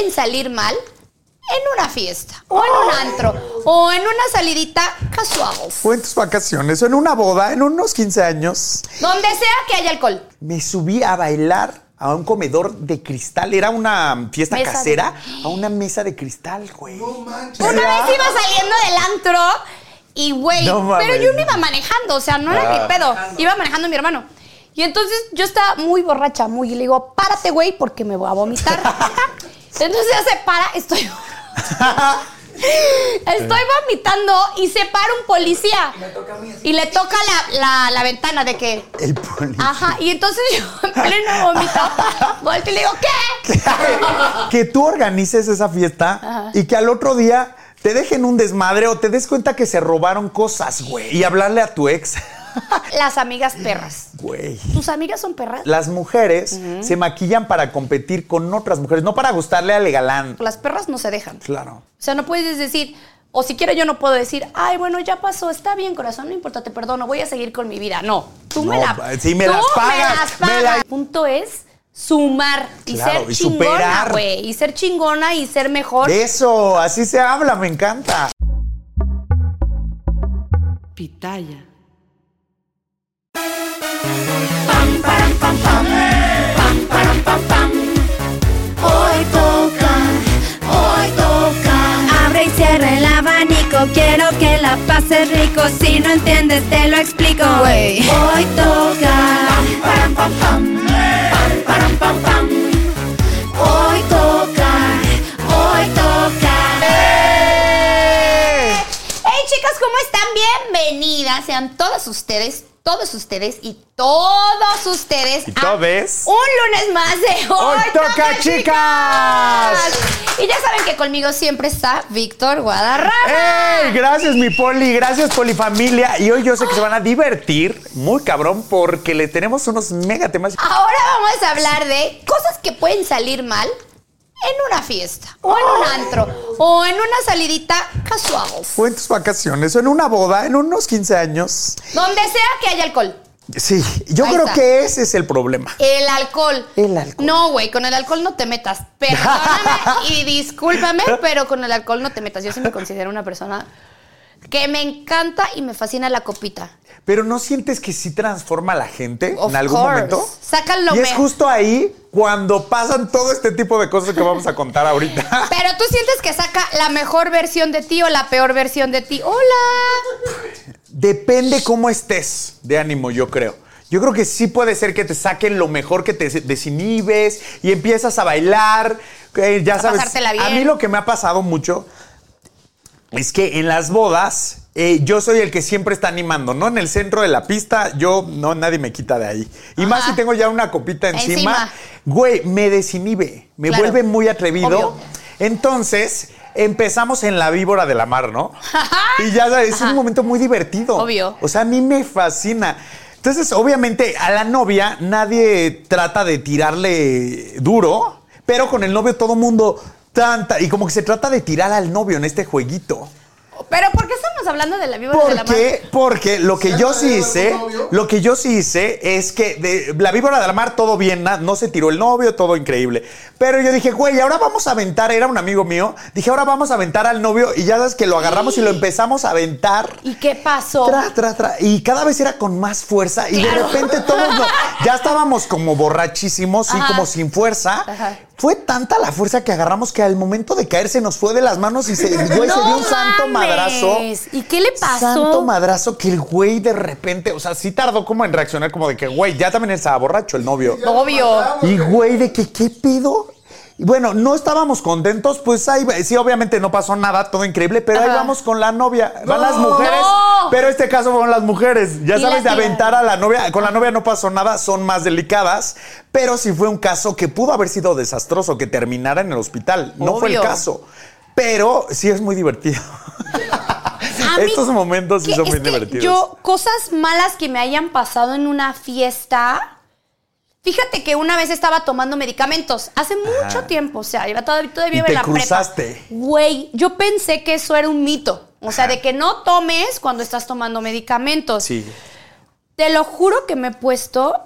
Pueden salir mal en una fiesta, o en un antro, o en una salidita casual. Fue en tus vacaciones o en una boda, en unos 15 años. Donde sea que haya alcohol. Me subí a bailar a un comedor de cristal. Era una fiesta Mesa de- casera. A una mesa de cristal, güey. Una vez iba saliendo del antro y, güey, No pero yo no iba manejando, o sea, no era Ah. mi pedo. Iba manejando mi hermano. Y entonces yo estaba muy borracha, muy, y le digo, párate, güey, porque me voy a vomitar. entonces ya se para, estoy... Estoy vomitando y se para un policía. Y le toca la, la- la ventana de que. El policía. Ajá. Y entonces yo, en pleno volteo y le digo, ¿qué? que tú organices esa fiesta y que al otro día te dejen un desmadre o te des cuenta que se robaron cosas, güey. Y hablarle a tu ex. Las amigas perras. Güey. ¿Tus amigas son perras? Las mujeres se maquillan para competir con otras mujeres, no para gustarle al galán. Las perras no se dejan. Claro. O sea, no puedes decir, o siquiera yo no puedo decir, ay, bueno, ya pasó, está bien, corazón, no importa, te perdono, voy a seguir con mi vida. No, tú me la sí, me tú las pagas, las me pagas. la- El punto es sumar y Claro, ser y chingona, superar. güey. Y ser chingona y ser mejor. Eso, así se habla, me encanta. Pitaya. Hoy toca, hoy toca. Abre y cierra el abanico. Quiero que la pases rico. Si no entiendes, te lo explico. Hoy toca. Hoy toca, hoy toca. Hey chicas, ¿cómo están? Bienvenidas. Sean todas ustedes, todos ustedes y todos ustedes. ¿Y a todes? Un lunes más de Hoy, Hoy Toca, chicas. Y ya saben que conmigo siempre está Víctor Guadarrama. ¡Ey! Gracias, mi poli. Gracias, polifamilia. Y hoy yo sé que se van a divertir muy cabrón porque le tenemos unos mega temas. Ahora vamos a hablar de cosas que pueden salir mal en una fiesta, o en un antro, o en una salidita casual. Fue en tus vacaciones o en una boda, en unos 15 años. Donde sea que haya alcohol. Sí, yo Ahí creo está. que ese es el problema. El alcohol. El alcohol. No, güey, con el alcohol no te metas. Perdóname y discúlpame, pero con el alcohol no te metas. Yo sí me considero una persona que me encanta y me fascina la copita. Pero ¿no sientes que sí transforma a la gente Of en algún course. momento? Sacan lo Y es justo ahí cuando pasan todo este tipo de cosas que vamos a contar ahorita. Pero tú sientes que saca la mejor versión de ti o la peor versión de ti. Hola. Depende cómo estés de ánimo, yo creo. Yo creo que sí puede ser que te saquen lo mejor, que te desinhibes y empiezas a bailar. eh, ya A sabes, bien. a mí lo que me ha pasado mucho es que en las bodas eh, yo soy el que siempre está animando, ¿no? En el centro de la pista, yo no, nadie me quita de ahí. Y más si tengo ya una copita encima, Encima. güey, me desinhibe, me Claro. vuelve muy atrevido. Obvio. Entonces, empezamos en la víbora de la mar, ¿no? y ya sabes, es un momento muy divertido. Obvio. O sea, a mí me fascina. Entonces, obviamente, a la novia nadie trata de tirarle duro, pero con el novio todo mundo tanta. Y como que se trata de tirar al novio en este jueguito. Pero ¿por qué estamos hablando de la víbora de la ¿Por mar? Porque lo que yo sí hice, lo que yo sí hice es que de la víbora de la mar todo bien, na- no se tiró el novio, todo increíble. Pero yo dije, güey, ahora vamos a aventar, era un amigo mío, dije, ahora vamos a aventar al novio y ya sabes que lo agarramos y lo empezamos a aventar. ¿Y qué pasó? Tra, tra, tra. Y cada vez era con más fuerza. Y Claro. de repente todos no- ya estábamos como borrachísimos, Ajá. como sin fuerza. Ajá. Fue tanta la fuerza que agarramos que al momento de caer se nos fue de las manos y se, güey, se dio un santo mames. madrazo. ¿Y qué le pasó? Santo madrazo que el güey de repente, o sea, sí tardó como en reaccionar, como de que, güey, ya también estaba borracho el novio. Obvio. Y güey, de que, ¿qué pedo? Y bueno, no estábamos contentos, pues ahí, sí, obviamente no pasó nada, todo increíble, pero ahí Ajá. vamos con la novia. Van las mujeres, No. pero este caso fueron las mujeres. Ya sabes, de aventar a la novia. Con la novia no pasó nada, son más delicadas, pero sí fue un caso que pudo haber sido desastroso, que terminara en el hospital. No fue el caso. Pero sí es muy divertido. A Estos momentos sí son muy divertidos. Yo, cosas malas que me hayan pasado en una fiesta. Fíjate que una vez estaba tomando medicamentos, hace mucho tiempo, o sea, iba todavía, todavía Y te en la cruzaste. prepa. Güey, yo pensé que eso era un mito. O sea, de que no tomes cuando estás tomando medicamentos. Sí. Te lo juro que me he puesto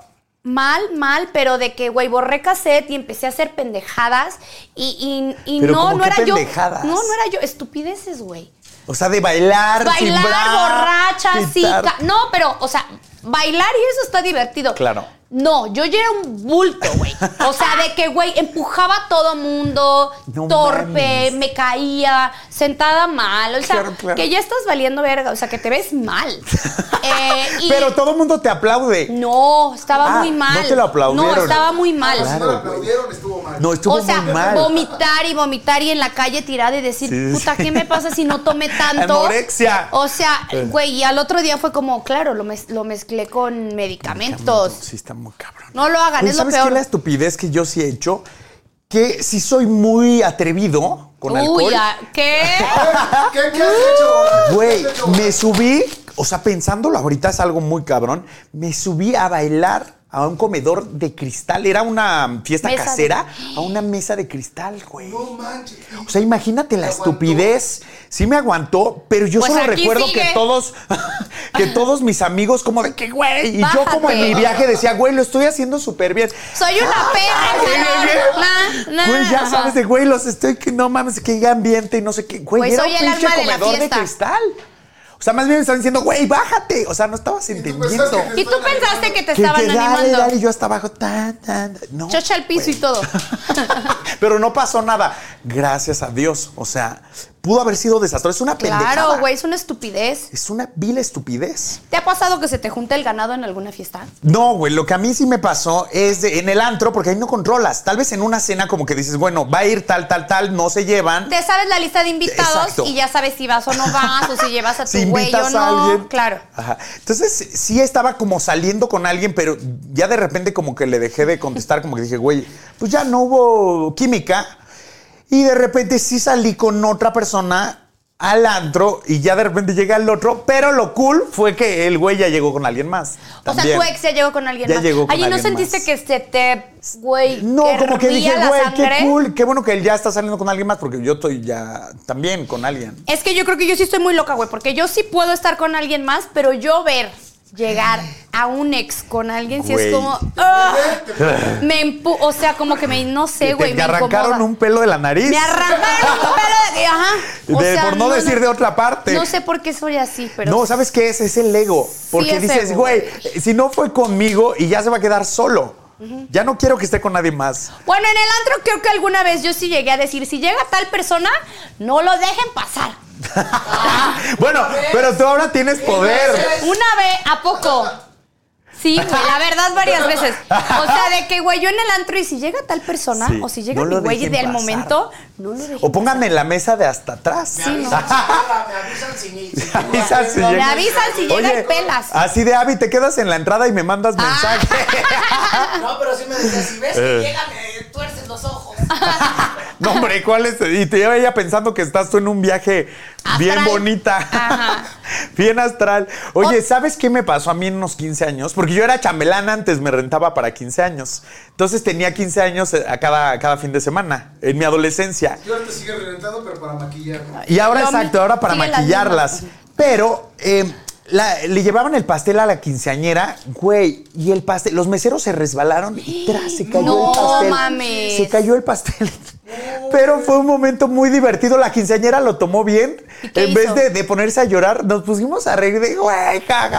mal, mal, pero de que, güey, borré cassette y empecé a hacer pendejadas y, y, y Pero no, ¿cómo no era yo. pendejadas? No, no era yo. Estupideces, güey. O sea, de bailar, Bailar bra, borracha, sí. No, pero, o sea, bailar y eso está divertido. Claro. No, yo ya era un bulto, güey. O sea, de que, güey, empujaba a todo mundo, No torpe, mames. me caía, sentada mal. O sea, Claro, claro. que ya estás valiendo verga. O sea, que te ves mal. Eh, y- Pero todo el mundo te aplaude. No, estaba Ah, muy mal. no te lo aplaudieron. No, estaba muy mal. Claro, Si no güey. aplaudieron, estuvo mal. No, estuvo o sea, muy mal. vomitar y vomitar y en la calle tirada y decir, Sí, puta, sí. ¿qué me pasa si no tomé tanto? Anorexia. O sea, güey, y al otro día fue como, claro, lo, mez- lo mezclé con medicamentos. Sí, está muy cabrón. No lo hagan, Oye, es lo ¿Sabes peor. qué la estupidez que yo sí he hecho? Que sí soy muy atrevido con Uy, alcohol. ya, ¿qué? ¿Qué, qué has hecho? Güey, me subí, o sea, pensándolo ahorita es algo muy cabrón, me subí a bailar a un comedor de cristal. Era una fiesta Mesa de- casera, a una mesa de cristal, güey. No manches. O sea, imagínate la estupidez. Sí me aguantó, pero yo Pues solo recuerdo sigue. que todos, que todos mis amigos como de que, güey, y yo como en Bájate. mi viaje decía, güey, lo estoy haciendo súper bien. Soy una perra. Nah, nah. Güey, ya sabes de, güey, los estoy, que no mames, que ambiente y no sé qué. Güey, era soy un el pinche alma de la comedor de fiesta. cristal. O sea, más bien me estaban diciendo, güey, bájate. O sea, no estabas entendiendo. Y tú pensaste que te Que- estaban que dale, animando. dale, y yo hasta abajo. tan, tan, no. Chocha al piso y todo. Pero no pasó nada. Gracias a Dios. O sea, pudo haber sido desastroso. Es una pendejada. Claro, güey, es una estupidez. Es una vil estupidez. ¿Te ha pasado que se te junte el ganado en alguna fiesta? No, güey, lo que a mí sí me pasó es de- en el antro, porque ahí no controlas. Tal vez en una cena como que dices, bueno, va a ir tal, tal, tal, no se llevan. Te sabes la lista de invitados Exacto. y ya sabes si vas o no vas o si llevas a tu Si güey o no. a alguien. Claro. Ajá. Entonces, sí estaba como saliendo con alguien, pero ya de repente como que le dejé de contestar, como que dije, güey, pues ya no hubo química. Y de repente sí salí con otra persona al antro y ya de repente llega el otro, pero lo cool fue que el güey ya llegó con alguien más. O sea, tu ex ya llegó con alguien Ya más. llegó con Allí no alguien sentiste más. que se te, güey, No, como que dije, güey, qué cool, qué bueno que él ya está saliendo con alguien más, porque yo estoy ya también con alguien. Es que yo creo que yo sí estoy muy loca, güey, porque yo sí puedo estar con alguien más, pero yo ver llegar a un ex con alguien sí Güey. es como ¡ah! me empu o sea, como que me no sé, güey, te me arrancaron incomoda. un pelo de la nariz. Me arrancaron un pelo de ajá. O De- sea, por no, decir de otra parte. No sé por qué soy así, pero no, ¿sabes qué es? Es el ego. Porque es dices, ego, güey, güey. si no fue conmigo y ya se va a quedar solo. Ya no quiero que esté con nadie más. Bueno, en el antro creo que alguna vez yo sí llegué a decir, si llega tal persona, no lo dejen pasar. bueno, pero tú ahora tienes poder. Una vez, ¿a poco? Sí, güey, la verdad varias veces. O sea, de que, güey, yo en el antro y si llega tal persona, Sí, o si llega no mi güey del pasar. momento, no lo dejen O pónganme en la mesa de hasta atrás. Me avisan, si llega, me avisan si Me avisan si Me llega. avisan si llega y pelas. Así de Avi, te quedas en la entrada y me mandas mensaje. No, pero sí me decía, si ves Eh. que llega, me tuerces los ojos. No, hombre, ¿cuál es? Y te lleva ella pensando que estás tú en un viaje bien bonita. Ajá. bien astral. Oye, ¿sabes qué me pasó a mí en unos 15 años? Porque yo era chambelán antes, me rentaba para 15 años. Entonces tenía 15 años eh, a cada, cada fin de semana, en mi adolescencia. Yo ahora te sigue reventando, pero para maquillar. ¿no? Y ahora, exacto, ahora para maquillarlas. Pero eh, la- le llevaban el pastel a la quinceañera, güey, y el pastel, los meseros se resbalaron y tras, se cayó No el pastel. mames. Se cayó el pastel. Pero fue un momento muy divertido. La quinceañera lo tomó bien. ¿Y qué En hizo? vez de, de ponerse a llorar, nos pusimos a reír de, güey, ja".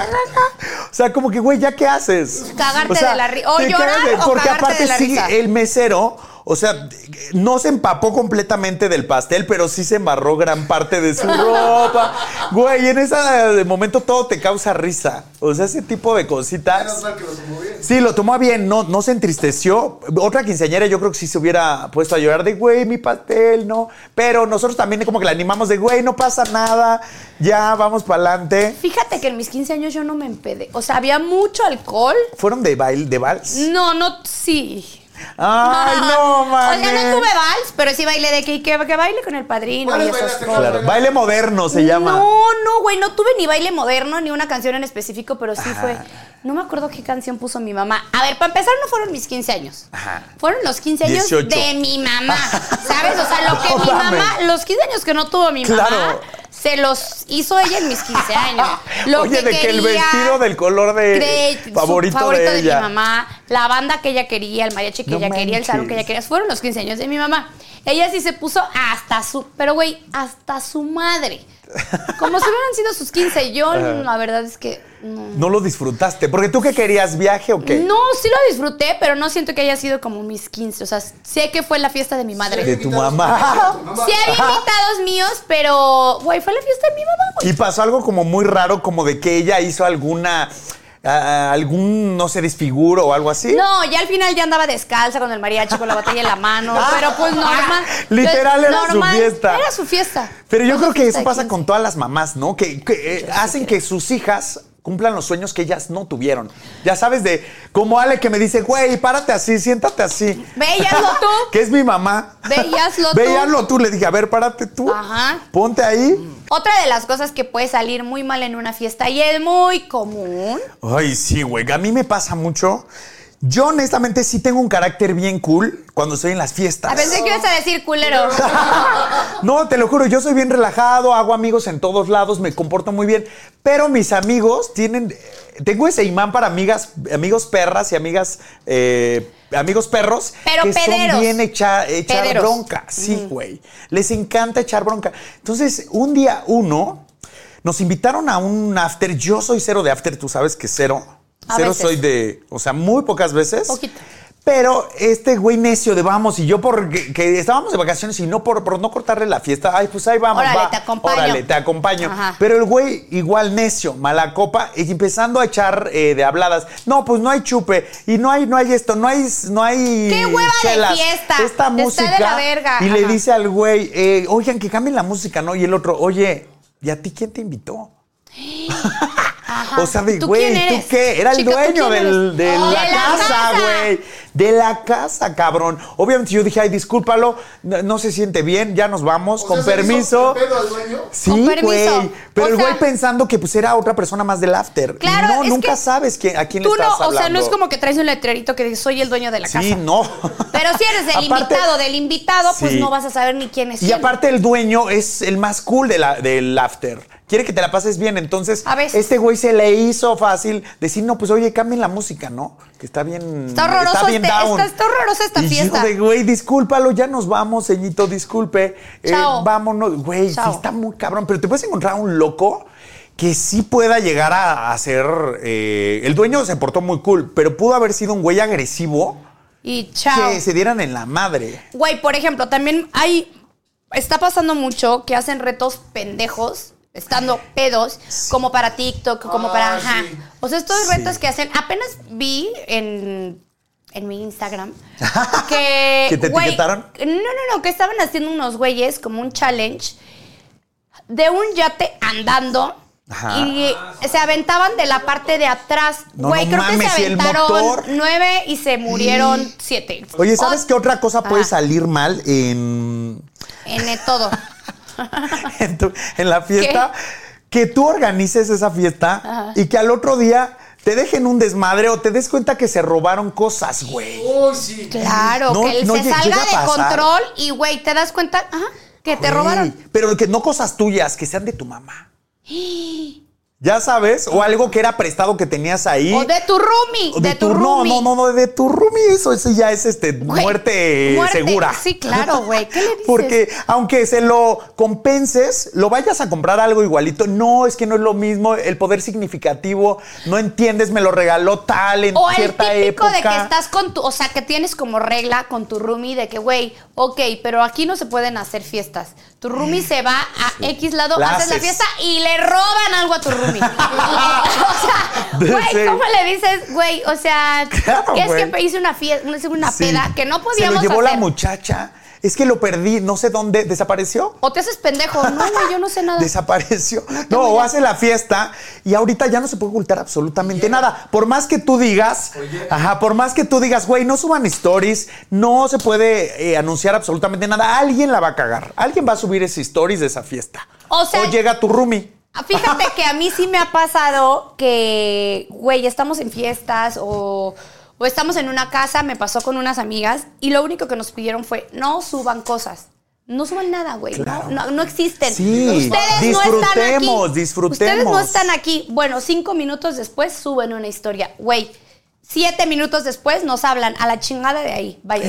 O sea, como que, güey, ¿ya qué haces? Cagarte de la ri- o ¿qué llorar o Porque cagarte aparte de la sí, risa. el mesero, O sea, no se empapó completamente del pastel, pero sí se embarró gran parte de su ropa. Güey, en ese momento todo te causa risa. O sea, ese tipo de Menos cositas. mal que lo tomó bien. Sí, lo tomó bien, no, no se entristeció. Otra quinceañera yo creo que sí se hubiera puesto a llorar de, güey, mi pastel, no. Pero nosotros también como que la animamos de, güey, no pasa nada, ya vamos para adelante. Fíjate que en mis 15 años yo no me empedé. O sea, había mucho alcohol. ¿Fueron de baile, de vals? No, no, sí. Ay, no, O man. sea, no tuve vals, pero sí bailé de que, que, que baile con el padrino ¿Cuáles y esas cosas. Claro, baile moderno se llama. No, no, güey, no tuve ni baile moderno ni una canción en específico, pero sí fue. No me acuerdo qué canción puso mi mamá. A ver, para empezar, no fueron mis 15 años. Ajá. Fueron los 15 años 18. de mi mamá. ¿Sabes? O sea, lo que No mi mamá, los 15 años que no tuvo mi mamá, Claro. Se los hizo ella en mis 15 años. Lo Oye, de que el vestido del color de favorito, de ella. mi mamá, la banda que ella quería, el mariachi que No ella quería, el salón que ella quería, fueron los 15 años de mi mamá. Ella sí se puso hasta su, pero güey, hasta su madre. Como si hubieran sido sus 15. Yo, la verdad es que no. No lo disfrutaste. Porque tú qué querías, viaje o qué? No, sí lo disfruté, pero no siento que haya sido como mis 15. O sea, sé que fue la fiesta de mi madre. De tu mamá. Sí había invitados míos, pero, güey, fue la fiesta de mi mamá, güey. Y pasó algo como muy raro, como de que ella hizo alguna. algún, no sé, desfiguro o algo así. No, ya al final ya andaba descalza con el mariachi, con la botella en la mano, pero pues normal. Literal era su Normal, fiesta. Era su fiesta. Pero yo creo su que eso pasa 15. con todas las mamás, ¿no? Que, que, eh, hacen que sus hijas cumplan los sueños que ellas no tuvieron. Ya sabes, de como Ale que me dice, güey, párate así, siéntate así. Ve y hazlo tú. que es mi mamá. Ve y hazlo tú. Ve y hazlo tú. Le dije, a ver, párate tú. Ajá. Ponte ahí. Otra de las cosas que puede salir muy mal en una fiesta y es muy común. Ay, sí, güey. A mí me pasa mucho. Yo, honestamente, sí tengo un carácter bien cool cuando estoy en las fiestas. A pensé que ibas a decir culero. No, te lo juro, yo soy bien relajado, hago amigos en todos lados, me comporto muy bien. Pero mis amigos tienen. Tengo ese imán para amigas, amigos perras y amigas. eh, amigos perros. Pero que pederos. son bien echa- echar Pederos. bronca. Sí, güey. Les encanta echar bronca. Entonces, un día uno. Nos invitaron a un after. Yo soy cero de after, tú sabes que cero. A cero veces. soy de. O sea, muy pocas veces. Poquito. Pero este güey necio de vamos y yo por que, estábamos de vacaciones y no por, por no cortarle la fiesta, ay, pues ahí vamos, Órale, va. te acompaño. Órale, te acompaño. Ajá. Pero el güey igual necio, mala copa, y empezando a echar eh, de habladas. No, pues no hay chupe y no hay no hay esto, no hay no hay ¡Qué hueva de chelas. fiesta! Esta Está de música la verga. y le dice al güey, eh, "Oigan, que cambien la música, ¿no?" Y el otro, "Oye, ¿y a ti quién te invitó?" Ajá. O sea, de ¿Tú güey, ¿tú qué? Era el Chica, ¿tú dueño del- de Oh, la de la casa, güey. De la casa, cabrón. Obviamente yo dije, ay, discúlpalo, no, no se siente bien, ya nos vamos, O con sea, ¿se le hizo permiso. de pedo al dueño? Sí, Con permiso. güey. Pero O el güey sea- pensando que pues era otra persona más del after. Y Claro, no, es nunca que sabes que, a quién le Tú estás no, hablando. o sea, no es como que traes un letrerito que dice soy el dueño de la Sí, casa. no. Pero si eres el Aparte- invitado del invitado, pues Sí. no vas a saber ni quién es Y quién. aparte el dueño es el más cool de la- del after. Quiere que te la pases bien. Entonces, A veces. este güey se le hizo fácil decir, no, pues oye, cambien la música, ¿no? Que está bien. Está horroroso bien este- down. está- está horrorosa esta Y yo fiesta. de, güey, discúlpalo, ya nos vamos, ceñito, disculpe. Eh, Chao. vámonos. Güey, sí está muy cabrón. Pero te puedes encontrar un loco que sí pueda llegar a, a ser. eh, el dueño se portó muy cool, pero pudo haber sido un güey agresivo Y chao. que se dieran en la madre. Güey, por ejemplo, también hay. Está pasando mucho que hacen retos pendejos, estando pedos, como para TikTok, como Ah, para. Ajá. sí. O sea, estos retos que hacen. Apenas vi en. En mi Instagram. Que. ¿Que te güey, etiquetaron? No, no, no. Que estaban haciendo unos güeyes como un challenge de un yate andando. Ajá. Y se aventaban de la parte de atrás. No, Güey, no creo que se ¿y el aventaron nueve y se murieron siete. Oye, ¿sabes qué otra cosa puede Ajá. salir mal en, En todo. en, tu- en la fiesta? Que tú organices esa fiesta y que al otro día te dejen un desmadre o te des cuenta que se robaron cosas, güey. Uy, sí. Claro, No, que él no se salga de control y, güey, te das cuenta ajá, que te Güey, robaron. Pero que no cosas tuyas, que sean de tu mamá. Ya sabes, o algo que era prestado que tenías ahí. O de tu roomie. O De, tu, roomie. no, no, no, de tu roomie, eso, eso ya es este Güey, muerte, muerte. segura. Sí, claro, güey. ¿Qué le dices? Porque aunque se lo compenses, lo vayas a comprar algo igualito. No, es que no es lo mismo. El poder significativo, no entiendes, me lo regaló tal en O el cierta típico época. de que estás con tu, o sea, que tienes como regla con tu roomie de que, güey, ok, pero aquí no se pueden hacer fiestas. Tu roomie se va a X lado, La haces la fiesta y le roban algo a tu roomie. o sea, güey. ¿cómo le dices, güey? O sea, Claro, es que hice una fiesta, una, una Sí. peda que no podíamos Se lo llevó hacer. la muchacha. Es que lo perdí, no sé dónde. ¿Desapareció? O te haces pendejo. No, güey, yo no sé nada. Desapareció. No o hace la fiesta y ahorita ya no se puede ocultar absolutamente nada. Por más que tú digas, ajá, por más que tú digas, güey, no suban stories, no se puede eh, anunciar absolutamente nada. Alguien la va a cagar. Alguien va a subir ese stories de esa fiesta. O sea- llega tu roomie. Fíjate que a mí sí me ha pasado que, güey, estamos en fiestas o, o estamos en una casa, me pasó con unas amigas y lo único que nos pidieron fue no suban cosas. No suban nada, güey. no- Claro. No, no existen. Sí, Ustedes no están aquí. disfrutemos, disfrutemos. Ustedes no están aquí. Bueno, cinco minutos después suben una historia. Güey, siete minutos después nos hablan a la chingada de ahí. Vaya.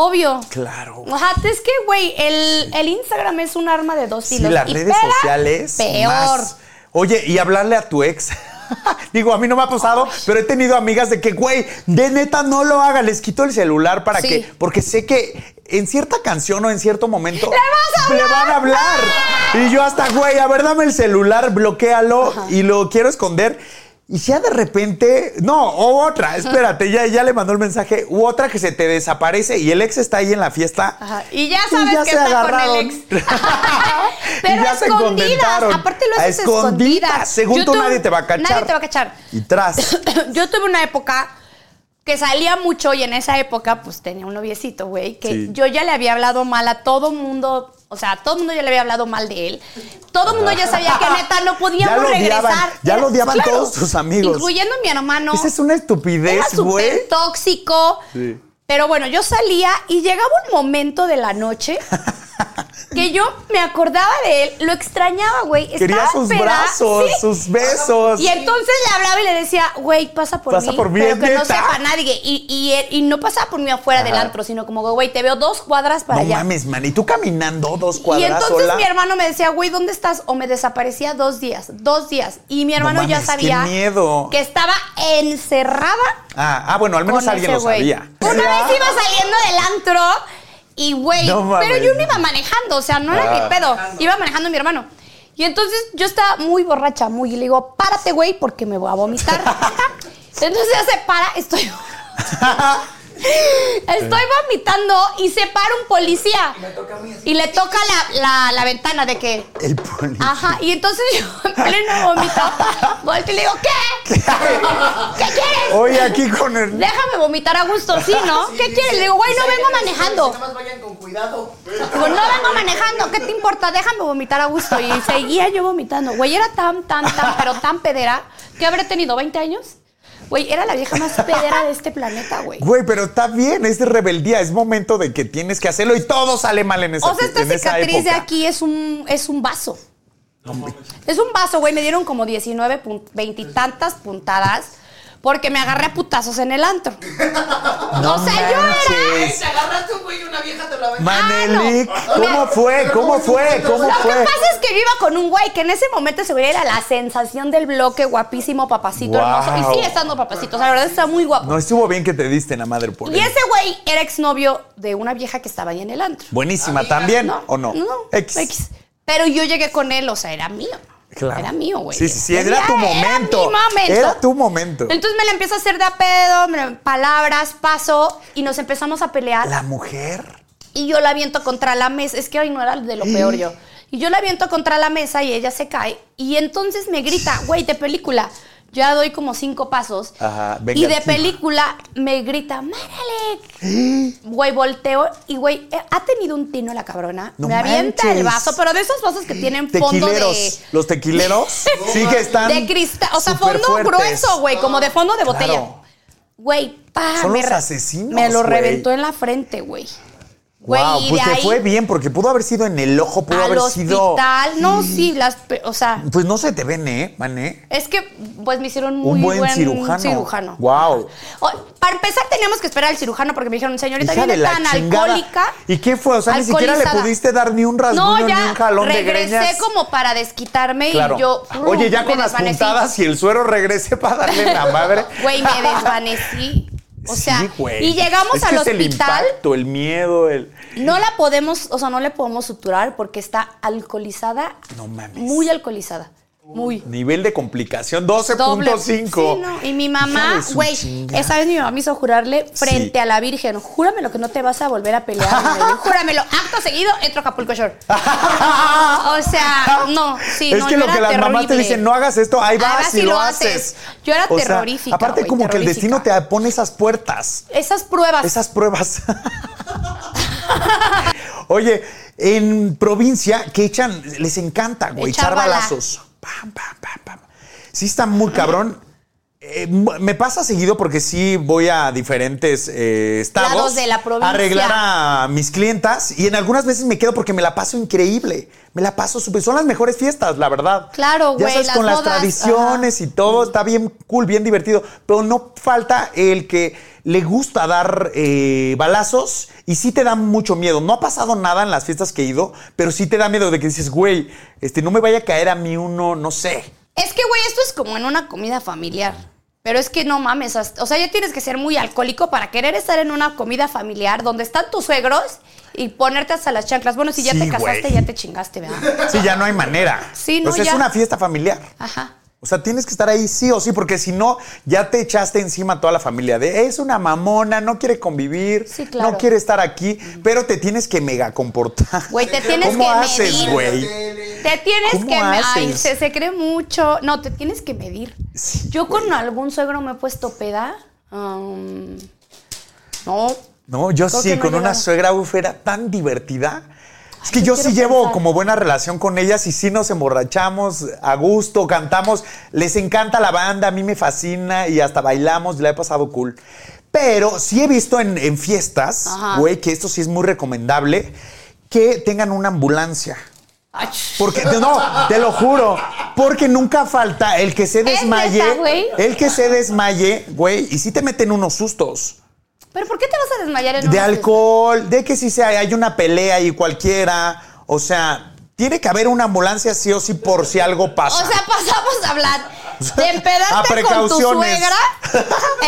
Obvio. Claro. Ajá, es que, güey, el, el Instagram es un arma de dos Sí, las Y redes peda, sociales. Peor. más. Oye, y hablarle a tu ex. Digo, a mí no me ha pasado, pero he tenido amigas de que, güey, de neta no lo haga, les quito el celular para Sí. que, porque sé que en cierta canción o en cierto momento vas a le van a hablar. Y yo hasta, güey, a ver, dame el celular, bloquéalo y lo quiero esconder. Y ya de repente, no, o otra, espérate, ya, ya le mandó el mensaje, u otra que se te desaparece y el ex está ahí en la fiesta. Ajá, Y ya sabes que se está con el ex. Y Pero ya se escondidas. contentaron. Aparte lo haces escondidas. escondidas. Según Yo tú, tuve- nadie te va a cachar. Nadie te va a cachar. Y tras. Yo tuve una época que salía mucho y en esa época pues tenía un noviecito, güey, que Sí. yo ya le había hablado mal a todo mundo. O sea, a todo el mundo ya le había hablado mal de él. Todo el mundo ya sabía que neta no podíamos Ya lo odiaban, regresar. ya lo odiaban todos tus amigos. Incluyendo mi hermano. Esa es una estupidez, güey. tóxico. Sí. Pero bueno, yo salía y llegaba un momento de la noche que yo me acordaba de él, lo extrañaba, güey. Quería sus peda, brazos, sí. sus besos. Y entonces le hablaba y le decía, güey, pasa por Pasa mí. por mí, pero ¿es que no sepa nadie. Y, y, y no pasaba por mí afuera del antro, sino como, güey, te veo dos cuadras para No allá. mames, man. Y tú caminando dos Y cuadras entonces sola. mi hermano me decía, güey, ¿dónde estás? O me desaparecía dos días, dos días. Y mi hermano ya mames, sabía miedo. que estaba encerrada Ah, ah, bueno, al menos alguien lo sabía. Una vez iba saliendo del antro y, güey, No pero yo no iba manejando, o sea, no era Ah. mi pedo. Iba manejando mi hermano. Y entonces yo estaba muy borracha, muy, y le digo, párate, güey, porque me voy a vomitar. entonces ya se para, estoy... Estoy vomitando y se para un policía. Y le toca la, la- la ventana de que. El poli. Ajá. Y entonces yo en pleno vómito volteo y le digo, ¿qué? ¿Qué quieres? Oye, aquí con el. Déjame vomitar a gusto, ¿sí, no? ¿Qué quieres? Le digo, güey, no vengo manejando. Nada más vayan con cuidado. Digo, no vengo manejando, ¿qué te importa? Déjame vomitar a gusto. Y seguía yo vomitando. Güey, era tan, tan, tan, pero tan pedera que habré tenido 20 años. Güey, era la vieja más pedera de este planeta, güey. Güey, pero está bien, es de rebeldía, es momento de que tienes que hacerlo y todo sale mal en esa O sea, esta cicatriz de aquí es un, es un vaso. Es un vaso, güey. Me dieron como 19, pun- veintitantas puntadas porque me agarré a putazos en el antro. o sea, yo era... Te agarraste un güey y una vieja te la ve. Manelik, Ah, no. ¿cómo fue? ¿Cómo fue? ¿Cómo Lo fue? que pasa es que yo iba con un güey que en ese momento se veía era la sensación del bloque, guapísimo, papacito, Wow. hermoso. Y sigue estando papacito, o sea, la verdad está muy guapo. No estuvo bien que te diste la madre por y él. ese güey era exnovio de una vieja que estaba ahí en el antro. Buenísima también, ¿o no? No, X. Pero yo llegué con él, o sea, era mío. Claro. Era mío, güey. Sí, sí, sí, era tu momento. Era mi momento. Era tu momento. Entonces me la empiezo a hacer de a pedo, me- palabras, paso, y nos empezamos a pelear. La mujer. Y yo la aviento contra la mesa. Es que hoy no era de lo peor yo. Y yo la aviento contra la mesa y ella se cae. Y entonces me grita, güey, de película. Ya doy como cinco pasos. Ajá, y de película me grita, ¡Márale! Güey, volteo y, güey, eh, ha tenido un tino la cabrona. No me avienta el vaso, pero de esos vasos que tienen fondo de... Los tequileros sí que están. De cristal, o sea, fondo fuertes. grueso, güey, como de fondo de Claro. botella. Güey, pa, Son me los asesinos, Me lo reventó en la frente, güey. Güey, wow, y pues de te ahí fue bien, porque pudo haber sido en el ojo, pudo al haber sido. hospital. No, sí, las, o sea, Pues no se te ven, ¿eh, mané? es que pues me hicieron muy Un buen, cirujano. cirujano. Wow. O- para empezar teníamos que esperar al cirujano porque me dijeron, señorita, Hija viene tan chingada. alcohólica. ¿Y qué fue? O sea, ni siquiera le pudiste dar ni un rasguño No, ni un jalón de regresé greñas. como para desquitarme Claro. y yo. Oye, ya con las desvanecí. puntadas y el suero regrese para darle la madre. Güey, me desvanecí. O sea, güey. y llegamos es al que es el hospital. impacto, el miedo, el. No la podemos, o sea, no le podemos suturar porque está alcoholizada. No mames. Muy alcoholizada. Muy. Nivel de complicación Doble. 12.5. Sí, no. Y mi mamá, güey, esa vez mi mamá me hizo jurarle frente Sí. a la Virgen, júramelo que no te vas a volver a pelear. júramelo. Acto seguido, entro a Acapulco Shore. O sea, no, sí, es no, que yo lo era que las mamás te dicen, no hagas esto, ahí vas vas y lo lo haces. haces. Yo era O sea, terrorífica, Aparte, como que el destino te pone esas puertas, Esas pruebas. esas pruebas. Oye, en provincia que echan, les encanta, güey, Echar echar bala. balazos. Pam, pam, pam, pam. Sí está muy cabrón. Eh, me pasa seguido porque sí voy a diferentes eh, estados Lados de la provincia. a arreglar a mis clientas y en algunas veces me quedo porque me la paso increíble. Me la paso súper. Son las mejores fiestas, la verdad. Claro, Ya güey, sabes, las con las tradiciones y todo está bien cool, bien divertido. Pero no falta el que le gusta dar eh, balazos y sí te da mucho miedo. No ha pasado nada en las fiestas que he ido, pero sí te da miedo de que dices, güey, este, no me vaya a caer a mí uno, no sé. Es que, güey, esto es como en una comida familiar. Pero es que no mames, o sea, ya tienes que ser muy alcohólico para querer estar en una comida familiar donde están tus suegros y ponerte hasta las chanclas. Bueno, si ya Sí, te casaste, ya te chingaste, ¿verdad? Sí, ya no hay manera. Sí, no, O sea, es ya. una fiesta familiar. Ajá. O sea, tienes que estar ahí sí o sí, porque si no, ya te echaste encima a toda la familia de es una mamona, no quiere convivir, Sí, claro. no quiere estar aquí, pero te tienes que mega comportar. Güey, te tienes ¿Cómo que haces, medir. güey? Te tienes ¿Cómo que me- Ay, haces? se, se cree mucho. No, te tienes que medir. Sí, Yo con algún suegro me he puesto peda. um, no. No, yo Creo sí, no con una suegra uf, era tan divertida. Es que yo sí llevo pensar. como buena relación con ellas y sí nos emborrachamos a gusto, cantamos, les encanta la banda, a mí me fascina y hasta bailamos, la he pasado cool. Pero sí he visto en, en fiestas, güey, que esto sí es muy recomendable, que tengan una ambulancia. Ay, Porque, no, te lo juro, porque nunca falta el que se desmaye, el que se desmaye, güey, y sí te meten unos sustos. ¿Pero por qué te vas a desmayar en De una alcohol, de que si se hay una pelea y cualquiera. O sea, tiene que haber una ambulancia sí o sí por si algo pasa. O sea, pasamos a hablar de A empedarte con tu suegra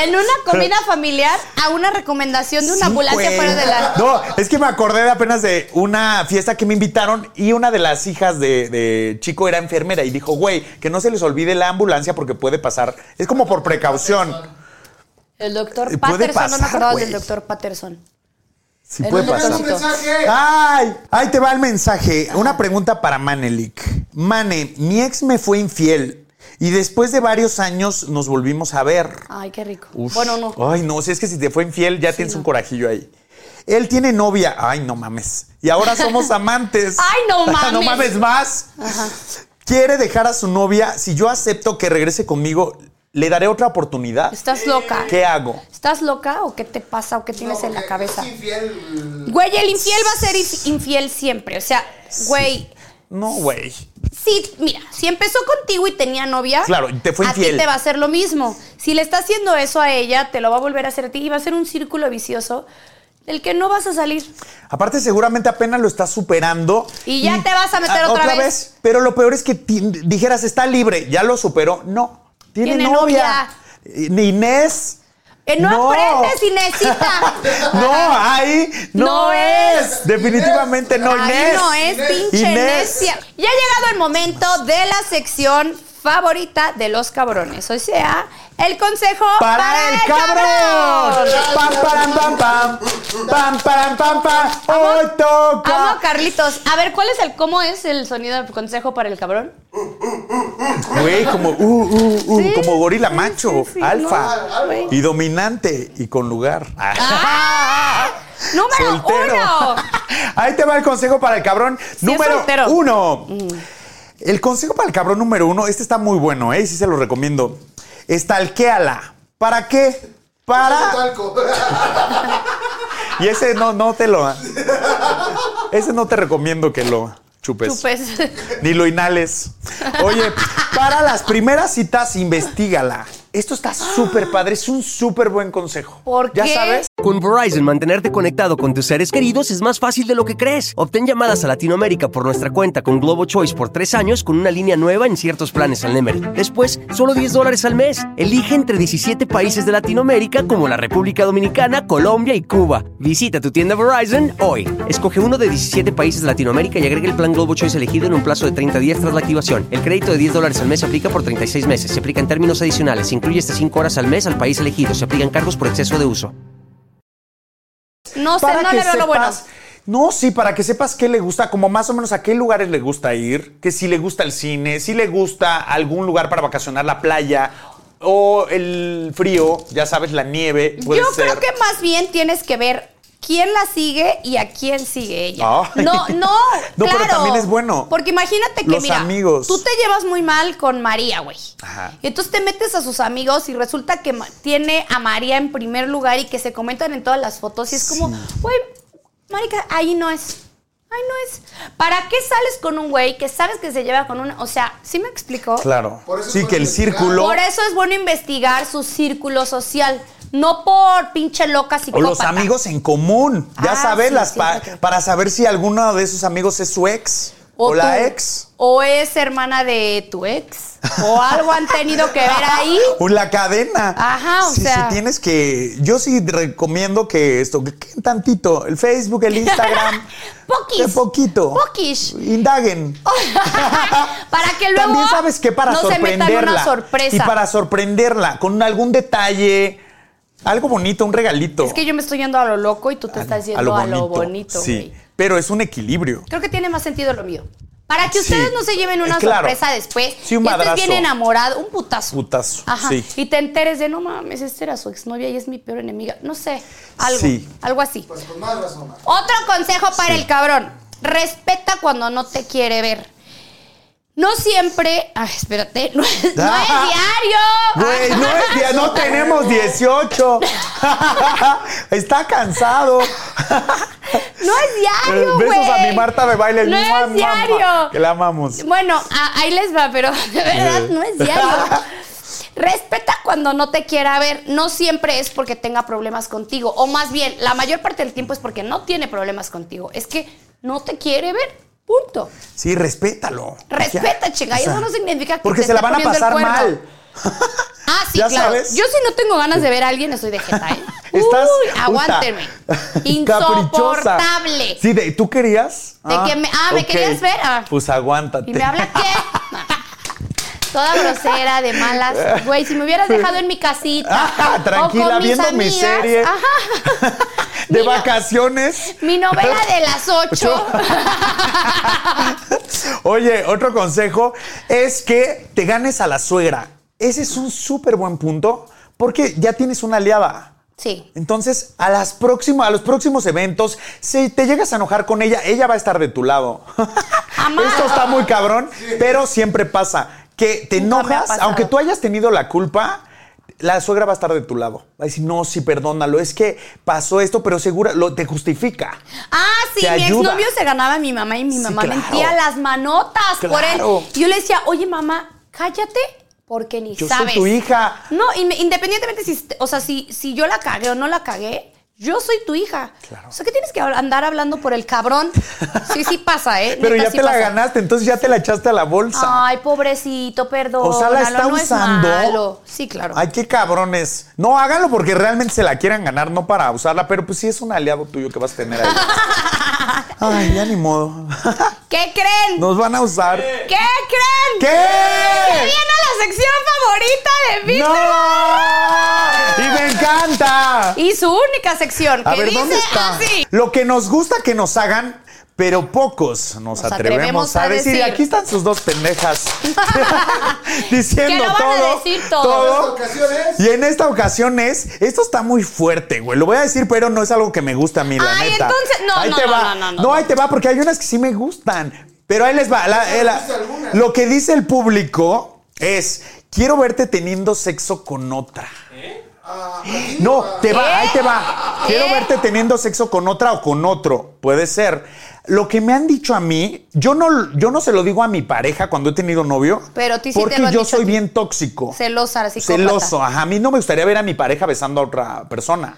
en una comida familiar a una recomendación de una Sí, ambulancia güey. fuera de la. No, es que me acordé de apenas de una fiesta que me invitaron y una de las hijas de, de chico era enfermera y dijo, güey, que no se les olvide la ambulancia porque puede pasar. Es como por precaución. El doctor Eh, Patterson, no me acordaba del doctor Patterson. Sí puede pasar. un mensaje! ¡Ay! Ahí te va el mensaje. Una pregunta para Manelik. Mane, mi ex me fue infiel y después de varios años nos volvimos a ver. Ay, qué rico. Uf. Bueno, no. Ay, no, si es que si te fue infiel ya tienes no. un corajillo ahí. Él tiene novia. Ay, no mames. Y ahora somos amantes. Ay, no mames. no mames más. Quiere dejar a su novia. Si yo acepto que regrese conmigo, ¿le daré otra oportunidad? ¿Estás loca? ¿Qué hago? ¿Estás loca o qué te pasa o qué tienes No, en la cabeza? infiel. Güey, el infiel va a ser inf- infiel siempre. O sea, güey. No, güey. Sí, mira, si empezó contigo y tenía novia, Claro, y te fue a infiel. ti te va a hacer lo mismo. Si le está haciendo eso a ella, te lo va a volver a hacer a ti y va a ser un círculo vicioso del que no vas a salir. Aparte, seguramente apenas lo estás superando. Y ya te vas a meter otra vez. Pero lo peor es que dijeras, está libre, ya lo superó. No, tiene, Tiene novia. Ni Inés. Eh, no, aprendes, Inésita. No, ahí no, No es. es. Definitivamente no, Ahí Inés. no es pinche Inés. necia. Ya ha llegado el momento de la sección favorita de los cabrones. O sea, el consejo Para, el cabrón. Pam, pam, pam, pam. Pam, pam, pam, pam. Hoy toca. Amo Carlitos. A ver, ¿cuál es el cómo es el sonido del consejo para el cabrón? Güey, como, uh, uh, uh, Sí, como gorila sí, macho, sí, sí, alfa. no, y dominante y con lugar. ¡Ah! Número Soltero. uno. Ahí te va el consejo para el cabrón número soltero. Mm. El consejo para el cabrón número uno, este está muy bueno, ¿eh? Sí se lo recomiendo. Estalquéala. ¿Para qué? Para. Talco. Y ese no, no te lo. Ese no te recomiendo que lo chupes. Chupes. Ni lo inhales. Oye, para las primeras citas, investigala. Esto está súper padre, es un súper buen consejo. ¿Por ¿Ya qué? sabes? Con Verizon, mantenerte conectado con tus seres queridos es más fácil de lo que crees. Obtén llamadas a Latinoamérica por nuestra cuenta con Globo Choice por tres años con una línea nueva en ciertos planes al Nemery. Después, solo 10 dólares al mes. Elige entre 17 países de Latinoamérica como la República Dominicana, Colombia y Cuba. Visita tu tienda Verizon hoy. Escoge uno de 17 países de Latinoamérica y agrega el plan Globo Choice elegido en un plazo de 30 días tras la activación. El crédito de 10 dólares al mes se aplica por 36 meses. Se aplica en términos adicionales. Incluye hasta 5 horas al mes al país elegido. Se aplican cargos por exceso de uso. No sé, para no que le veo lo bueno. No, sí, para que sepas qué le gusta, como más o menos a qué lugares le gusta ir, que si le gusta el cine, si le gusta algún lugar para vacacionar, la playa o el frío, ya sabes, la nieve. Puede Yo ser. creo que más bien tienes que ver quién la sigue y a quién sigue ella. Ay. No, no, No, pero claro. también es bueno. Porque imagínate que, Los mira, amigos. tú te llevas muy mal con María, güey. Ajá. Y entonces te metes a sus amigos y resulta que tiene a María en primer lugar y que se comentan en todas las fotos y es como, güey, marica, ahí no es. Ahí no es. ¿Para qué sales con un güey que sabes que se lleva con una... O sea, ¿sí me explicó? Claro. Por eso es Sí, que el investigar. círculo Por eso es bueno investigar su círculo social, no por pinche loca o psicópata. los amigos en común. Ya Ah, sabes, sí, las sí, pa- ok. para saber si alguno de esos amigos es su ex o, la tú, ex. O es hermana de tu ex. O algo han tenido que ver ahí. O la cadena. Ajá, o sí, sea. Sí, tienes que. Yo sí recomiendo que esto, que tantito. El Facebook, el Instagram. Poquis. De poquito. Poquish. Indaguen. Para que luego También sabes que para no se metan sorprenderla. una sorpresa. Y para sorprenderla con algún detalle, algo bonito, un regalito. Es que yo me estoy yendo a lo loco y tú te estás yendo a lo bonito, Sí, güey. pero es un equilibrio. Creo que tiene más sentido lo mío. Para que Sí. ustedes no se lleven una claro. sorpresa después. Sí, un y estés madrazo. bien enamorado, un putazo. Putazo, Ajá. sí. Y te enteres de, no mames, esta era su exnovia y es mi peor enemiga. No sé, algo. Sí. Algo así. Pues con más razón. Otro consejo para el cabrón. Respeta cuando no te quiere ver. No siempre. Ay, espérate. No es, no es diario. Güey, no, es día- no tenemos 18. Está cansado. No es diario, güey. Besos a mi Marta de baile. No Mua, es diario. Que la amamos. Bueno, a- ahí les va, pero de verdad no es diario. Respeta cuando no te quiera ver. No siempre es porque tenga problemas contigo. O más bien, la mayor parte del tiempo es porque no tiene problemas contigo. Es que no te quiere ver. Punto. Sí, respétalo. Respeta, chinga. O sea, eso no significa que Porque te se la van a pasar mal. Ah, sí, Ya claro. sabes. Yo si no tengo ganas de ver a alguien, estoy de jeta, ¿eh? Estás. Uy, caprichosa. Insoportable. Sí, de, ¿tú querías? De que me- ah, ¿me querías ver? Ah. Pues aguántate. ¿Y me habla qué? Toda grosera, de malas. Güey, si me hubieras dejado en mi casita. Ah, o tranquila, con mis viendo mi serie. Ajá. De Mi no- vacaciones. Mi novela de las ocho. Oye, otro consejo es que te ganes a la suegra. Ese es un súper buen punto porque ya tienes una aliada. Sí. Entonces, a, las a los próximos eventos, si te llegas a enojar con ella, ella va a estar de tu lado. Amá. Esto está muy cabrón, pero siempre pasa que te enojas, aunque tú hayas tenido la culpa, la suegra va a estar de tu lado. Va a decir, no, sí, perdónalo, es que pasó esto, pero segura, lo, te justifica. Ah, sí, mi ayuda. exnovio se ganaba a mi mamá y mi Sí, mamá claro. mentía las manotas por él. Claro. Y yo le decía, oye, mamá, cállate porque ni Yo sabes. soy tu hija. No, in- independientemente si, o sea, si, si yo la cagué o no la cagué, yo soy tu hija. Claro. O sea, que tienes que andar hablando por el cabrón. Sí, sí pasa, ¿eh? Pero Neta, ya sí te la ganaste, entonces ya te la echaste a la bolsa. Ay, pobrecito, perdón. O sea, la está no usando. Es malo. Sí, claro. Ay, qué cabrones. No, háganlo porque realmente se la quieran ganar, no para usarla, pero pues sí es un aliado tuyo que vas a tener ahí. Ay, ya ni modo. ¿Qué creen? Nos van a usar. ¿Qué creen? ¿Qué? Que viene la sección favorita de Víctor. ¡No! Y me encanta. Y su única sección, A que ver, dice ¿dónde está? así. Lo que nos gusta que nos hagan, pero pocos nos, Nos atrevemos, atrevemos a, a decir. Y decir. aquí están sus dos pendejas. diciendo Que lo van a todo. decir todo. Esta ocasión es- Y en esta ocasión es, esto está muy fuerte, güey. Lo voy a decir, pero no es algo que me gusta a mí, la Ay, neta. entonces- no, ahí no, te no, va. no, no, no. ahí te va, porque hay unas que sí me gustan. Pero ahí les va. la- eh, lo que dice el público es, quiero verte teniendo sexo con otra. No, te va, ahí te va. Quiero verte teniendo sexo con otra o con otro. Puede ser. Lo que me han dicho a mí, yo no, yo no se lo digo a mi pareja cuando he tenido novio. Pero a ti sí te Porque lo han yo dicho soy bien tóxico. Celosa, psicópata. Celoso, ajá. A mí no me gustaría ver a mi pareja besando a otra persona.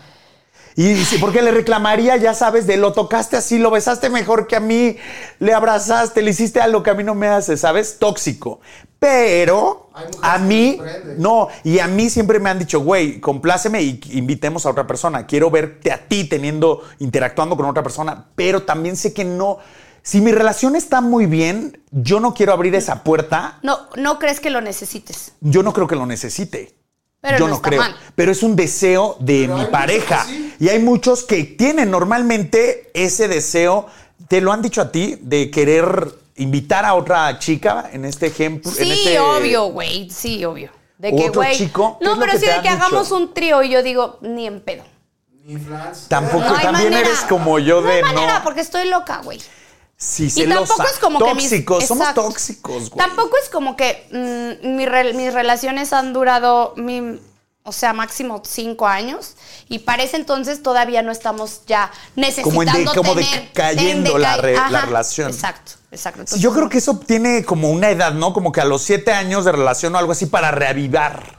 Y sí, porque le reclamaría, ya sabes, de lo tocaste así, lo besaste mejor que a mí, le abrazaste, le hiciste algo que a mí no me hace, ¿sabes? Tóxico. Pero a mí, no, y a mí siempre me han dicho, güey, compláceme y invitemos a otra persona. Quiero verte a ti teniendo, interactuando con otra persona, pero también sé que no. Si mi relación está muy bien, yo no quiero abrir esa puerta. No, no crees que lo necesites. Yo no creo que lo necesite. Pero Yo no no, está creo. mal. Pero es un deseo de Pero mi pareja. sí. Y hay muchos que tienen normalmente ese deseo. ¿Te lo han dicho a ti? De querer invitar a otra chica en este ejemplo. en Sí, este- obvio, güey. Sí, obvio. De que, ¿Otro güey. No, pero sí te de que dicho? hagamos un trío y yo digo, ni en pedo. Ni. Tampoco, No también manera. eres como yo No de hay no. manera, porque estoy loca, güey. Sí, Y celosa. tampoco es como que mis... tóxicos, somos Exacto. tóxicos, güey. Tampoco es como que mm, mi mis relaciones han durado, mi- o sea, máximo cinco años. Y para ese entonces todavía no estamos ya necesitando Como de- como tener... decayendo la re- la relación. Exacto, exacto. Entonces, yo creo que eso tiene como una edad, ¿no? Como que a los siete años de relación o algo así para reavivar.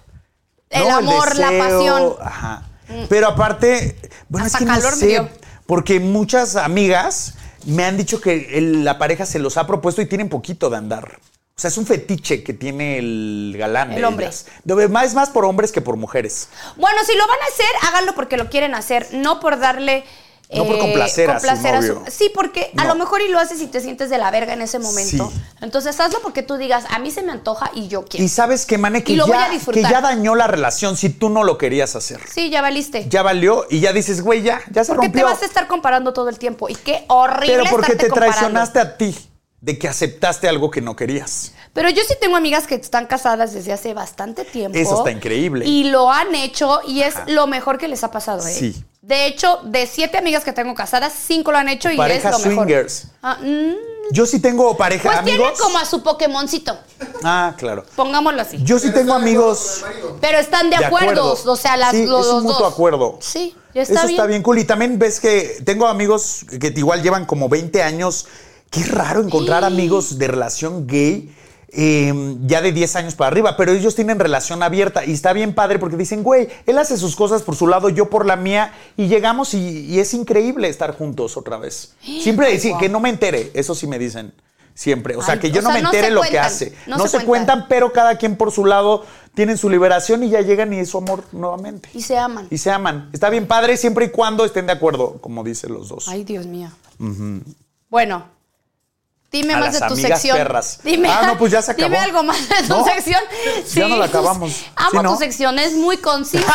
El ¿no? amor, la deseo, pasión. Ajá. Pero aparte, bueno, Hasta es que no calor me sé, porque muchas amigas me han dicho que el- la pareja se los ha propuesto y tienen poquito de andar. O sea, es un fetiche que tiene el galán. El de hombre. ellas. De- más- Es más por hombres que por mujeres. Bueno, si lo van a hacer, háganlo porque lo quieren hacer, no por darle. Eh, No por complacer a su novio. Sí, porque a lo mejor y lo haces y te sientes de la verga en ese momento. Sí. Entonces hazlo porque tú digas, a mí se me antoja y yo quiero. Y sabes que, Mane, que Y lo voy a ya, disfrutar. que ya dañó la relación si tú no lo querías hacer. Sí, ya valiste. Ya valió y ya dices, güey, ya, ya se porque rompió. te vas a estar comparando todo el tiempo. Y qué horrible Pero porque te traicionaste a ti de que aceptaste algo que no querías. Pero yo sí tengo amigas que están casadas desde hace bastante tiempo. Eso está increíble. Y lo han hecho y es lo mejor que les ha pasado, ¿eh? Sí. De hecho, de siete amigas que tengo casadas, cinco lo han hecho y Parejas es lo mejor. swingers. Ah, mm, Yo sí tengo pareja, pues amigos. tiene como a su Pokémoncito, Ah, claro. pongámoslo así. Yo sí Pero tengo amigos. Pero están de, acuerdo. o sea, las, Sí, los, es un los mutuo dos. acuerdo. Sí, ya está Eso bien. está bien cool. Y también ves que tengo amigos que igual llevan como 20 años. Qué raro encontrar amigos de relación gay eh, ya de 10 años para arriba, pero ellos tienen relación abierta y está bien padre porque dicen, güey, él hace sus cosas por su lado, yo por la mía y llegamos y, y es increíble estar juntos otra vez. Siempre guau. que no me entere, eso sí me dicen. Siempre. O sea, Ay, que yo no sea, me entere lo que hace. no No, se se, cuentan. cuentan, pero cada quien por su lado tienen su liberación y ya llegan y es su amor nuevamente. Y se aman. Y se aman. Está bien padre siempre y cuando estén de acuerdo, como dicen los dos. Ay, Dios mío. Bueno, dime A más las de tu amigas sección. perras. Dime, Ah, no, pues ya se acabó. Dime algo más de tu ¿No? sección. Ya no la acabamos. Amo ¿Sí, no? tu sección, es muy concisa,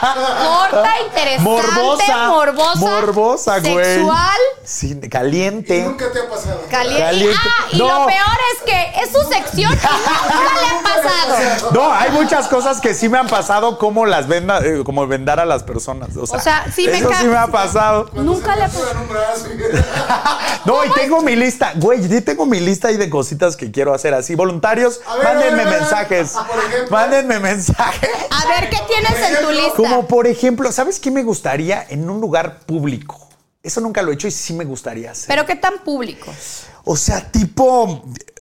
corta, interesante, Morbosa. morbosa, Morbosa, güey. sexual, Sí, caliente. Y nunca te ha pasado. caliente. Caliente. Ah, y No. lo peor es que es su sección y nunca le ha pasado. No, hay muchas cosas que sí me han pasado, como las venda, eh, como vendar a las personas. O sea, O sea, sí me eso sí me ha pasado. Cuando Nunca le ha y- No, y tengo mi lista, güey, tengo mi lista ahí de cositas que quiero hacer así. Voluntarios, ver, mándenme a ver, a ver. mensajes. Por ejemplo. Mándenme mensajes. A ver, ¿qué tienes en tu lista? Como por ejemplo, ¿sabes qué me gustaría en un lugar público? Eso nunca lo he hecho y sí me gustaría hacer. Pero qué tan público. o sea, tipo,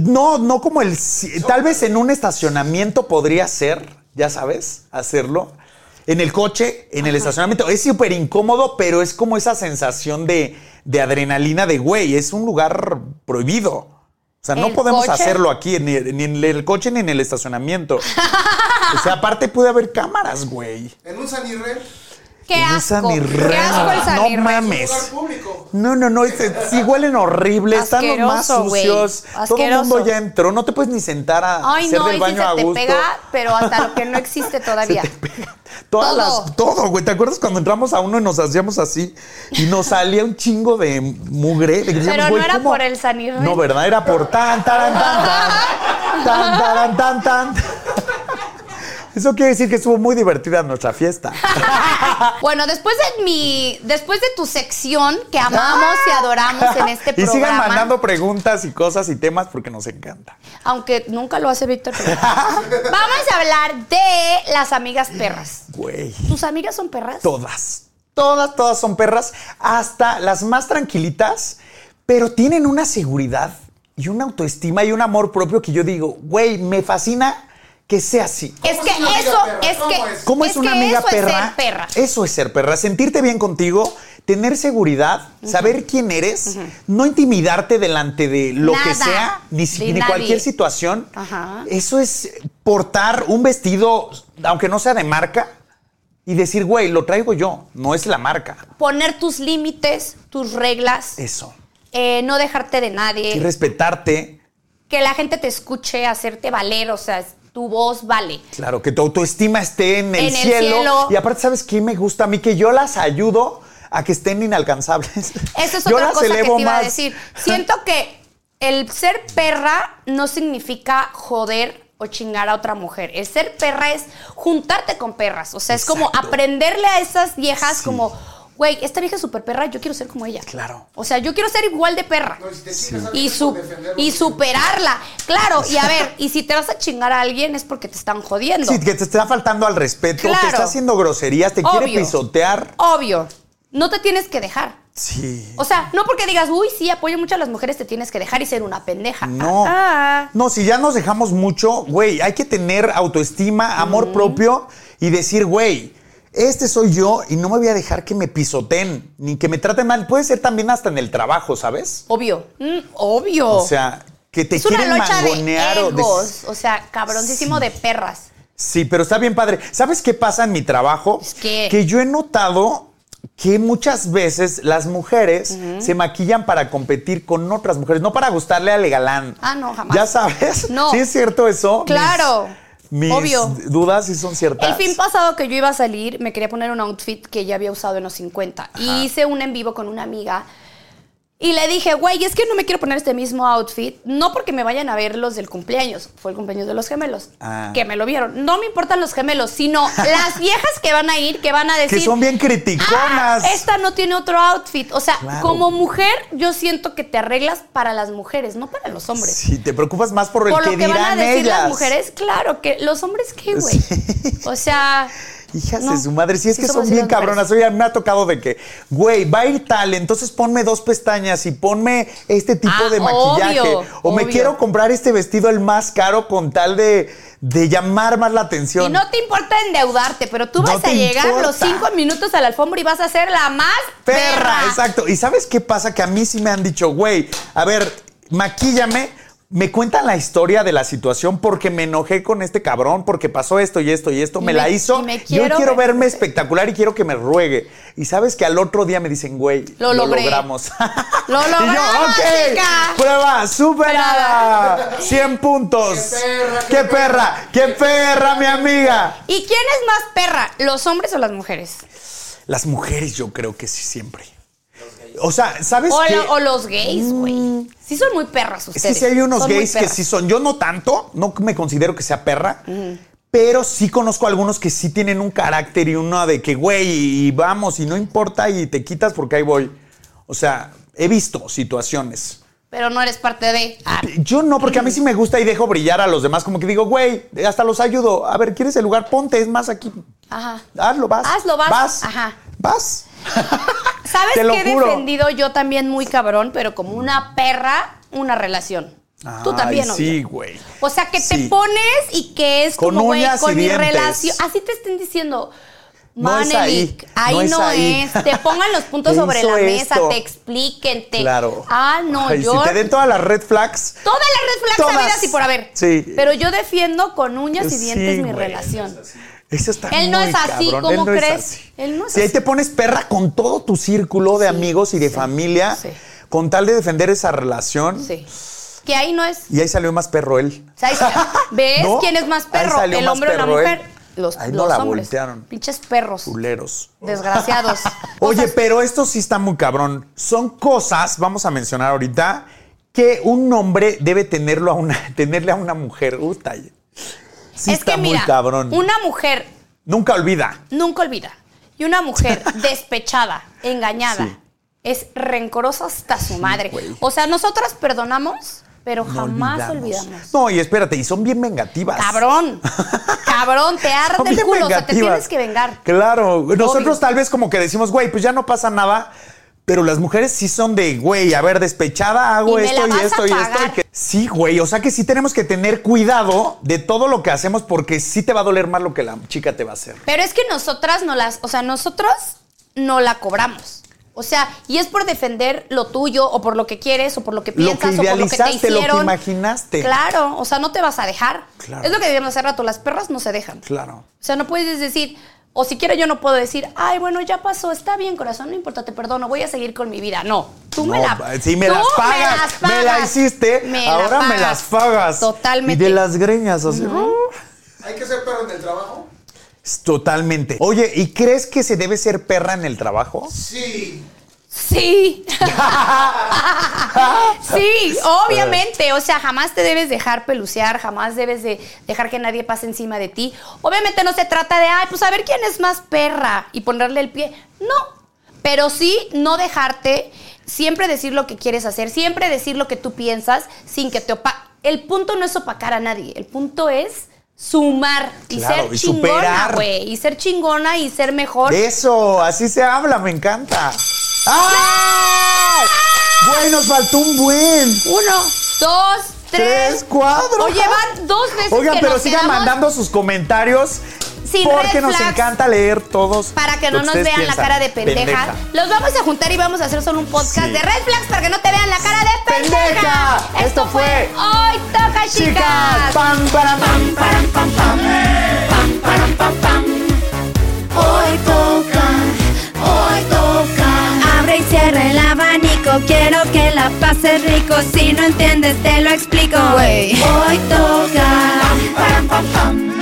No, no como el. Tal vez en un estacionamiento podría ser, ya sabes, hacerlo. En el coche, en el estacionamiento. Es súper incómodo, pero es como esa sensación de, de adrenalina de güey. Es un lugar prohibido. O sea, no ¿El podemos coche? hacerlo aquí, ni, ni en el coche ni en el estacionamiento. o sea, aparte puede haber cámaras, güey. En un. Qué asco, ni qué rema. asco el No mames. No, no, no, sí huelen horrible, están los más sucios. Todo el mundo ya entró, no te puedes ni sentar a Ay, hacer no, del baño se a te gusto. pega, pero hasta lo que no existe todavía. Se te pega. Todas Todo. las, todo, güey. ¿Te acuerdas cuando entramos a uno y nos hacíamos así y nos salía un chingo de mugre? De que decíamos, Pero no era ¿cómo? por el Sanirren. No, ¿verdad? Era por tan, tan, tan, tan, tan, tan, tan, tan. Eso quiere decir que estuvo muy divertida nuestra fiesta. Bueno, después de mi, después de tu sección que amamos y adoramos en este y programa, sigan mandando preguntas y cosas y temas porque nos encanta. aunque nunca lo hace Víctor, pero- vamos a hablar de las amigas perras. Güey. ¿Tus amigas son perras? Todas. Todas, todas son perras. Hasta las más tranquilitas, pero tienen una seguridad y una autoestima y un amor propio que yo digo, güey, me fascina que sea así. Es ¿Cómo que eso, es ¿Cómo que? ¿Cómo es, una amiga eso perra? Es ser perra. Eso es ser perra. Sentirte bien contigo, tener seguridad, saber quién eres, no intimidarte delante de lo que sea, ni, ni cualquier situación. Ajá. Eso es portar un vestido, aunque no sea de marca, y decir, güey, lo traigo yo, no es la marca. Poner tus límites, tus reglas, Eso. eh, no dejarte de Y nadie, respetarte. que la gente te escuche, hacerte valer, o sea, tu voz vale. Claro, que tu autoestima esté en el, En el cielo. Y aparte, ¿sabes qué me gusta a mí? Que yo las ayudo a que estén inalcanzables. Eso es yo otra cosa que te iba a decir. Siento que el ser perra no significa joder o chingar a otra mujer. El ser perra es juntarte con perras. O sea, es como aprenderle a esas viejas Sí. como, güey, esta vieja es súper perra, yo quiero ser como ella. Claro. O sea, yo quiero ser igual de perra. No, y si a Y, su- y sí. superarla. Claro, y a ver, y si te vas a chingar a alguien es porque te están jodiendo. Sí, que te está faltando al respeto, Claro. te está haciendo groserías, te quiere Obvio. pisotear. Obvio. No te tienes que dejar. Sí. O sea, no porque digas, uy, sí, apoyo mucho a las mujeres, te tienes que dejar y ser una pendeja. No. Ah, No, si ya nos dejamos mucho, güey, hay que tener autoestima, amor propio y decir, güey, este soy yo y no me voy a dejar que me pisoteen ni que me traten mal. Puede ser también hasta en el trabajo, ¿sabes? obvio. Mm, obvio. O sea, que te es una quieren de mangonear o de-. O sea, cabroncísimo de perras. Sí, pero está bien padre. ¿Sabes qué pasa en mi trabajo? Es que- Que yo he notado que muchas veces las mujeres se maquillan para competir con otras mujeres, no para gustarle al galán. Ah, no, jamás. ¿Ya sabes? No. ¿Sí es cierto eso? Claro, Mis, mis obvio. dudas sí son ciertas. El fin pasado que yo iba a salir, me quería poner un outfit que ya había usado en los 50. Y hice un en vivo con una amiga. Y le dije, güey, es que no me quiero poner este mismo outfit, no porque me vayan a ver los del cumpleaños, fue el cumpleaños de los gemelos, Ah. que me lo vieron. No me importan los gemelos, sino las viejas que van a ir, que van a decir... Que son bien criticonas. "Ah, esta no tiene otro outfit. O sea, Claro. como mujer, yo siento que te arreglas para las mujeres, no para los hombres. Si te preocupas más por el Por que lo que van dirán a decir ellas. las mujeres, claro, que los hombres qué, güey. Sí. O sea... Hijas no. de su madre, si es Sí que son bien cabronas. Oye, me ha tocado de que, güey, va a ir tal, entonces ponme dos pestañas y ponme este tipo Ah, de maquillaje. obvio, o me quiero comprar este vestido el más caro con tal de, de llamar más la atención. Y no te importa endeudarte, pero tú No vas a llegar importa. los cinco minutos a la alfombra y vas a ser la más Perra, perra. exacto. ¿Y sabes qué pasa? Que a mí sí me han dicho, güey, a ver, maquíllame. Me cuentan la historia de la situación porque me enojé con este cabrón, porque pasó esto y esto y esto, Y me, me- la hizo. y me Yo quiero quiero ver- verme espectacular y quiero que me ruegue. Y sabes que al otro día me dicen, güey, Lo logramos. Lo y yo, logramos, ok, chica. prueba superada. 100 puntos. Qué perra, qué qué perra, qué perra, mi amiga. ¿Y quién es más perra, los hombres o las mujeres? Las mujeres, yo creo que sí, siempre. O sea, ¿sabes O, qué? la- o los gays, güey. Sí son muy perras Es ustedes. que sí hay unos Son gays que sí son. Yo no tanto, no me considero que sea perra, pero sí conozco algunos que sí tienen un carácter y uno de que, güey, y vamos, y no importa, y te quitas porque ahí voy. O sea, he visto situaciones. Pero no eres parte de... Ah, Yo no, porque a mí sí me gusta y dejo brillar a los demás, como que digo, güey, hasta los ayudo. A ver, ¿quieres el lugar? Ponte, es más aquí. Ajá. Hazlo, vas. Hazlo, vas. Vas. Ajá. Vas. ¿Sabes Te lo qué he juro. defendido yo también muy cabrón, pero como una perra, una relación? Tú Ay, también, obvio. Sí, güey. O sea, que te pones y que es Con como, güey, uñas y con mi dientes. relación. Así te estén diciendo. No es Manelik, ahí, ahí no no, es ahí. es. Te pongan los puntos Te sobre hizo la mesa, esto. te expliquen, te. Claro. Ah, no, Ay, yo. Si te den todas las red flags. Todas las red flags Todas. habidas y por haber. Sí. Pero yo defiendo con uñas y Sí, dientes mi güey. relación. Eso está Él no muy es así, cabrón. ¿cómo Él no es crees? así. Él no es si ahí así. te pones perra con todo tu círculo de Sí, amigos y de sí, familia, sí. con tal de defender esa relación. Sí. Que ahí no es. Y ahí salió más perro él. O sea, ahí- ¿Ves ¿No? quién es más Ahí perro? salió ¿El más hombre o la él. mujer? Los, Ahí no los la hombres. voltearon. Pinches perros. Culeros. Desgraciados. Oye, pero esto sí está muy cabrón. Son cosas, vamos a mencionar ahorita, que un hombre debe tenerlo a una, tenerle a una mujer. Uta, sí es está que mira, muy cabrón. una mujer Nunca olvida. nunca olvida. Y una mujer despechada, engañada, Sí. es rencorosa hasta su madre. güey. O sea, nosotras perdonamos, pero No jamás olvidamos. olvidamos. No, y espérate, y son bien vengativas. Cabrón. Cabrón, te arde el culo. O sea, te tienes que vengar. Claro. Nosotros Obvio. tal vez como que decimos, güey, pues ya no pasa nada. Pero las mujeres sí son de, güey, a ver, despechada, hago Y esto y esto y esto. y Sí, güey, o sea que sí tenemos que tener cuidado de todo lo que hacemos porque sí te va a doler más lo que la chica te va a hacer. Pero es que nosotras no las, o sea, nosotros no la cobramos. O sea, y es por defender lo tuyo o por lo que quieres o por lo que Lo piensas que o por lo que te idealizaste, lo que hicieron. imaginaste. Claro, o sea, no te vas a dejar. Claro. Es lo que decíamos hace rato, las perras no se dejan. Claro. O sea, no puedes decir, o siquiera yo no puedo decir, ay, bueno, ya pasó, está bien, corazón, no importa, te perdono, voy a seguir con mi vida. No, tú me No, la Si me tú las pagas, las me la pagas. hiciste, Me la ahora me las pagas. Totalmente. Y de las greñas, así. ¿Hay que ser perro en el trabajo? Totalmente. Oye, ¿y crees que se debe ser perra en el trabajo? Sí. Sí. sí, obviamente. O sea, jamás te debes dejar pelucear, jamás debes de dejar que nadie pase encima de ti. Obviamente no se trata de, ay, pues a ver quién es más perra y ponerle el pie. No. Pero sí no dejarte siempre decir lo que quieres hacer, siempre decir lo que tú piensas sin que te opa. El punto no es opacar a nadie, el punto es sumar y Claro, ser y chingona, güey. Y ser chingona y ser mejor. Eso, así se habla, me encanta. ¡Ay! Güey, nos faltó un buen. Uno, dos, tres. Tres cuadros. Oye, van dos veces Oigan, que pero nos sigan quedamos mandando sus comentarios. Sin porque nos encanta leer todos. Para que no nos vean la cara de pendeja. Los vamos a juntar y vamos a hacer solo un podcast Sí. de Red Flags para que no te vean la cara de pendeja. ¡Pendeja! Esto fue Hoy toca, chicas. Chicas, pam, para, pam, Param, pam, pam. Pam, param, pam, pam. Hoy toca, cierra el abanico. Quiero que la pases rico. Si no entiendes, te lo explico. Hoy toca. Param, pam, pam.